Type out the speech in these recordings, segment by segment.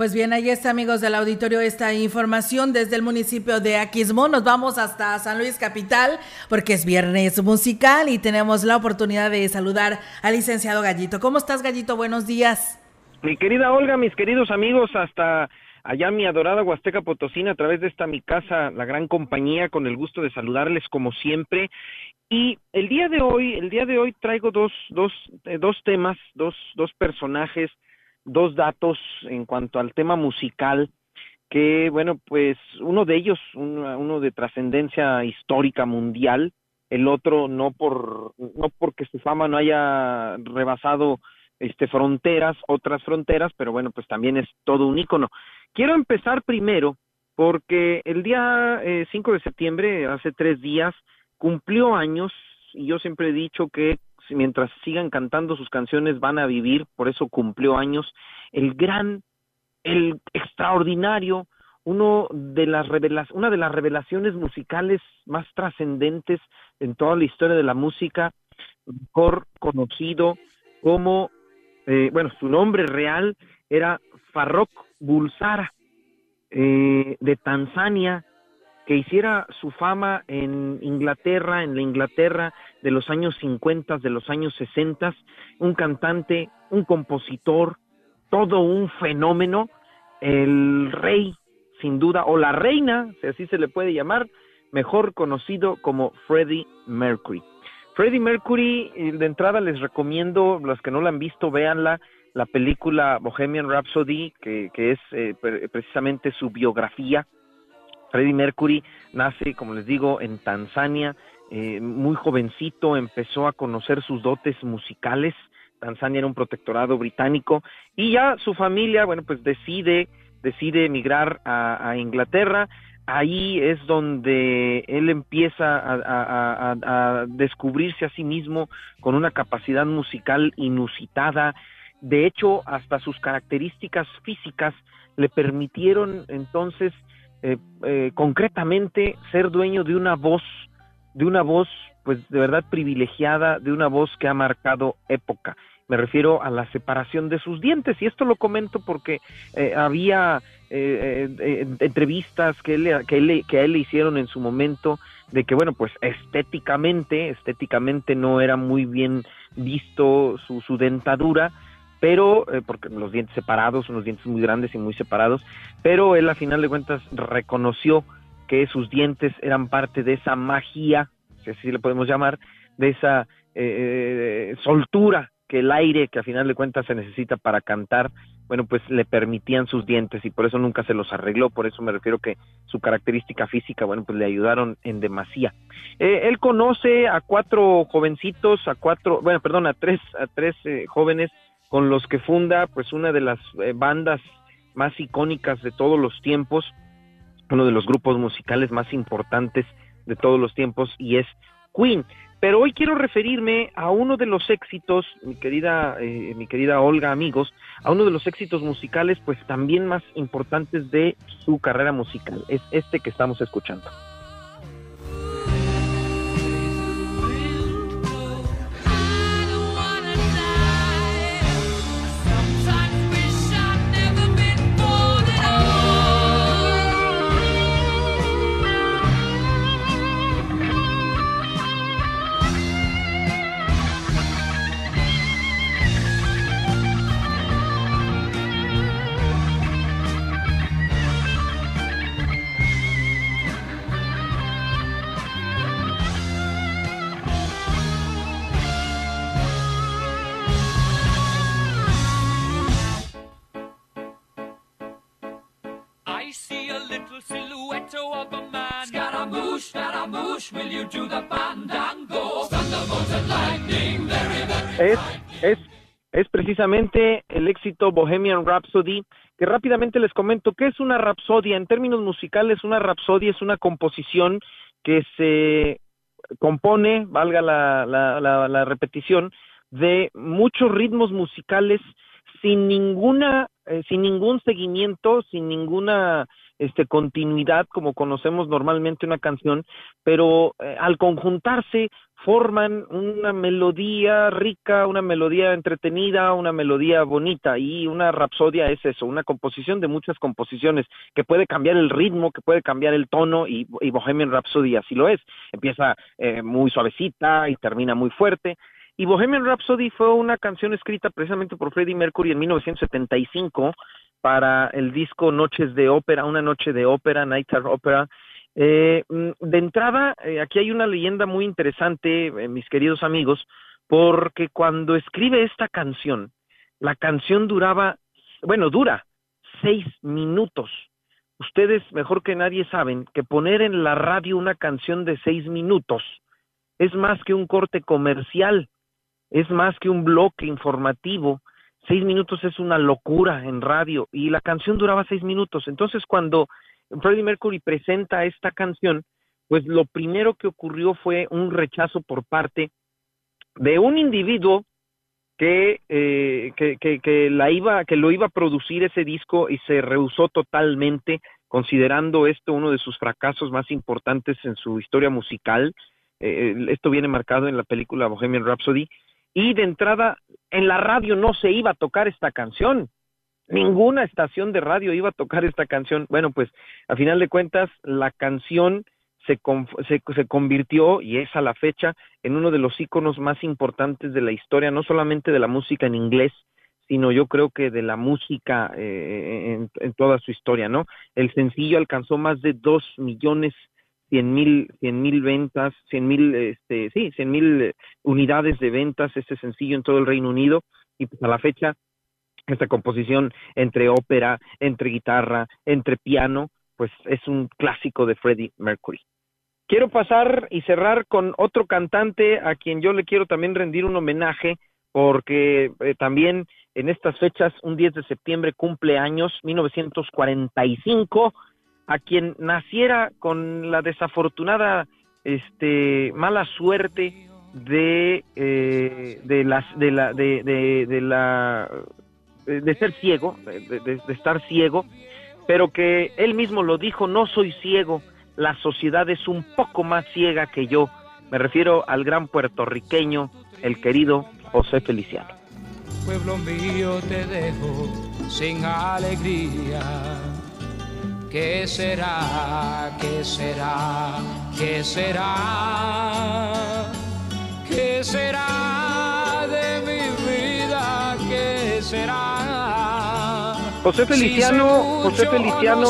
Pues bien, ahí está, amigos del auditorio, esta información desde el municipio de Aquismón. Nos vamos hasta San Luis Capital porque es viernes musical y tenemos la oportunidad de saludar al licenciado Gallito. ¿Cómo estás, Gallito? Buenos días. Mi querida Olga, mis queridos amigos, hasta allá mi adorada Huasteca Potosina, a través de esta mi casa, la gran compañía, con el gusto de saludarles como siempre. Y el día de hoy, el día de hoy traigo dos, dos, eh, dos temas, dos, dos personajes dos datos en cuanto al tema musical que, bueno, pues uno de ellos, uno, de trascendencia histórica mundial, el otro no por no porque su fama no haya rebasado este fronteras, otras fronteras, pero bueno, pues también es todo un ícono. Quiero empezar primero porque el día 5 eh, de septiembre, hace tres días, cumplió años y yo siempre he dicho que mientras sigan cantando sus canciones van a vivir, por eso cumplió años, el gran, el extraordinario, uno de las una de las revelaciones musicales más trascendentes en toda la historia de la música, mejor conocido como, eh, bueno, su nombre real era Farrokh Bulsara, eh, de Tanzania, que hiciera su fama en Inglaterra, en la Inglaterra de los años 50, de los años 60, un cantante, un compositor, todo un fenómeno, el rey, sin duda, o la reina, si así se le puede llamar, mejor conocido como Freddie Mercury. Freddie Mercury, eh, de entrada les recomiendo, los que no la han visto, véanla, la película Bohemian Rhapsody, que, que es eh, precisamente su biografía, Freddie Mercury nace, como les digo, en Tanzania, eh, muy jovencito, empezó a conocer sus dotes musicales. Tanzania era un protectorado británico y ya su familia, bueno, pues decide, decide emigrar a, Inglaterra. Ahí es donde él empieza a, a descubrirse a sí mismo con una capacidad musical inusitada. De hecho, hasta sus características físicas le permitieron entonces eh, eh, concretamente ser dueño de una voz, de una voz pues de verdad privilegiada, de una voz que ha marcado época. Me refiero a la separación de sus dientes y esto lo comento porque eh, había entrevistas que, él, que, que a él le hicieron en su momento de que bueno pues estéticamente estéticamente no era muy bien visto su, su dentadura pero eh, porque los dientes separados, unos dientes muy grandes y muy separados, pero él a final de cuentas reconoció que sus dientes eran parte de esa magia, si así le podemos llamar, de esa eh, soltura que el aire que a final de cuentas se necesita para cantar, bueno, pues le permitían sus dientes y por eso nunca se los arregló, por eso me refiero que su característica física, bueno, pues le ayudaron en demasía. Eh, él conoce a cuatro jovencitos, a cuatro, bueno, perdón, a tres, a tres jóvenes con los que funda pues una de las eh, bandas más icónicas de todos los tiempos, uno de los grupos musicales más importantes de todos los tiempos y es Queen. Pero hoy quiero referirme a uno de los éxitos, mi querida, eh, mi querida Olga, amigos, a uno de los éxitos musicales, pues también más importantes de su carrera musical. Es este que estamos escuchando. Es, es, es precisamente el éxito Bohemian Rhapsody, que rápidamente les comento que es una rapsodia. En términos musicales, una rapsodia es una composición que se compone, valga la, la, la repetición, de muchos ritmos musicales sin ninguna, eh, sin ningún seguimiento, sin ninguna este, continuidad como conocemos normalmente una canción, pero eh, al conjuntarse forman una melodía rica, una melodía entretenida, una melodía bonita y una rapsodia es eso, una composición de muchas composiciones que puede cambiar el ritmo, que puede cambiar el tono y, Bohemian Rhapsody así lo es, empieza eh, muy suavecita y termina muy fuerte. Y Bohemian Rhapsody fue una canción escrita precisamente por Freddie Mercury en 1975 para el disco Noches de Ópera, una noche de ópera, Night Opera. Eh, mm, de entrada, eh, aquí hay una leyenda muy interesante, eh, mis queridos amigos, porque cuando escribe esta canción, la canción duraba, bueno, dura seis minutos. Ustedes mejor que nadie saben que poner en la radio una canción de seis minutos es más que un corte comercial, es más que un bloque informativo, seis minutos es una locura en radio y la canción duraba seis minutos. Entonces, cuando Freddie Mercury presenta esta canción, pues lo primero que ocurrió fue un rechazo por parte de un individuo que, eh, que, que, que, la iba, que lo iba a producir ese disco y se rehusó totalmente, considerando esto uno de sus fracasos más importantes en su historia musical. Eh, esto viene marcado en la película Bohemian Rhapsody y de entrada en la radio no se iba a tocar esta canción. Ninguna estación de radio iba a tocar esta canción. Bueno, pues a final de cuentas la canción se, se, se, convirtió, y es a la fecha, en uno de los íconos más importantes de la historia, no solamente de la música en inglés, sino yo creo que de la música eh, en, en, toda su historia, ¿no? El sencillo alcanzó más de dos millones cien mil, cien mil ventas, cien mil, este, sí, cien mil eh, unidades de ventas, este sencillo en todo el Reino Unido, y pues a la fecha, esta composición entre ópera, entre guitarra, entre piano, pues es un clásico de Freddie Mercury. Quiero pasar y cerrar con otro cantante a quien yo le quiero también rendir un homenaje, porque eh, también en estas fechas, un 10 de septiembre, cumple años, 1945, a quien naciera con la desafortunada este mala suerte de eh, de las de la de, de, la de ser ciego de, de, estar ciego pero que él mismo lo dijo no soy ciego la sociedad es un poco más ciega que yo me refiero al gran puertorriqueño el querido José Feliciano. Pueblo mío te dejo sin alegría ¿Qué será? ¿Qué será? ¿Qué será? ¿Qué será de mi vida? ¿Qué será? José Feliciano, José Feliciano,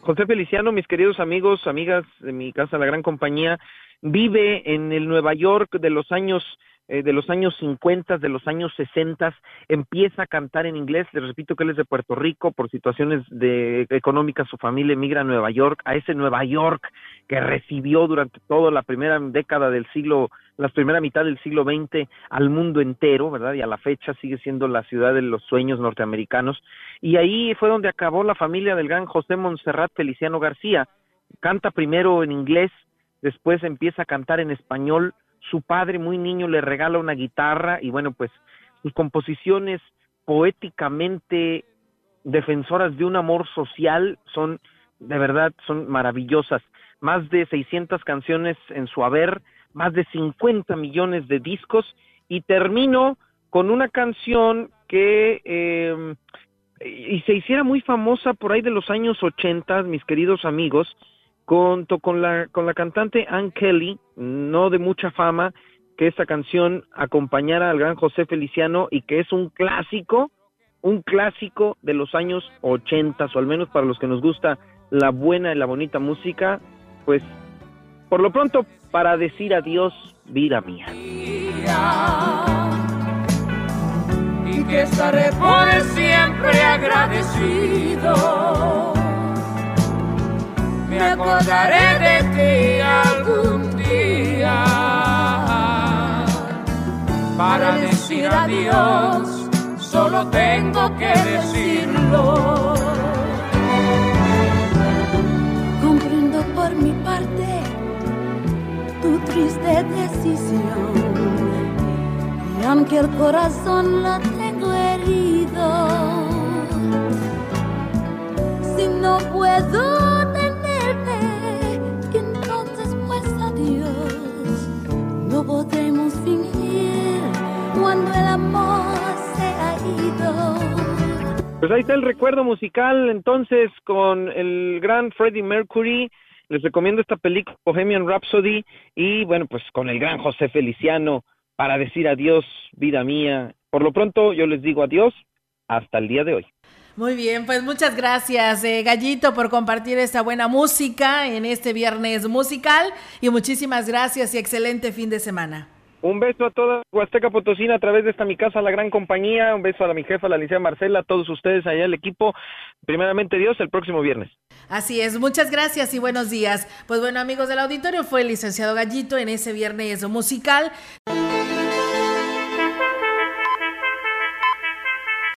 José Feliciano, mis queridos amigos, amigas de mi casa, la gran compañía, vive en el Nueva York de los años eh, de los años 50, de los años 60, empieza a cantar en inglés. Les repito que él es de Puerto Rico, por situaciones de, económicas su familia emigra a Nueva York, a ese Nueva York que recibió durante toda la primera década del siglo, la primera mitad del siglo XX al mundo entero, ¿verdad? Y a la fecha sigue siendo la ciudad de los sueños norteamericanos. Y ahí fue donde acabó la familia del gran José Montserrat Feliciano García. Canta primero en inglés, después empieza a cantar en español, su padre muy niño le regala una guitarra y bueno, pues sus composiciones poéticamente defensoras de un amor social son de verdad son maravillosas. Más de 600 canciones en su haber, más de 50 millones de discos y termino con una canción que eh, y se hiciera muy famosa por ahí de los años 80, mis queridos amigos, con, con, la, con la cantante Ann Kelly, no de mucha fama, que esta canción acompañara al gran José Feliciano y que es un clásico, un clásico de los años 80, o al menos para los que nos gusta la buena y la bonita música, pues por lo pronto para decir adiós, vida mía. Y que estaré por siempre agradecido me acordaré de ti algún día. Para decir adiós solo tengo que decirlo. Comprendo por mi parte tu triste decisión. Aunque el corazón lo tengo herido, si no puedo pues ahí está el recuerdo musical entonces con el gran Freddie Mercury. Les recomiendo esta película Bohemian Rhapsody y bueno, pues con el gran José Feliciano para decir adiós, vida mía. Por lo pronto yo les digo adiós hasta el día de hoy. Muy bien, pues muchas gracias, eh, Gallito, por compartir esta buena música en este viernes musical y muchísimas gracias y excelente fin de semana. Un beso a toda Huasteca Potosina a través de esta mi casa, la gran compañía. Un beso a mi jefa, la licenciada Marcela, a todos ustedes allá, el equipo. Primeramente Dios, el próximo viernes. Así es, muchas gracias y buenos días. Pues bueno, amigos del auditorio, fue el licenciado Gallito en ese viernes musical.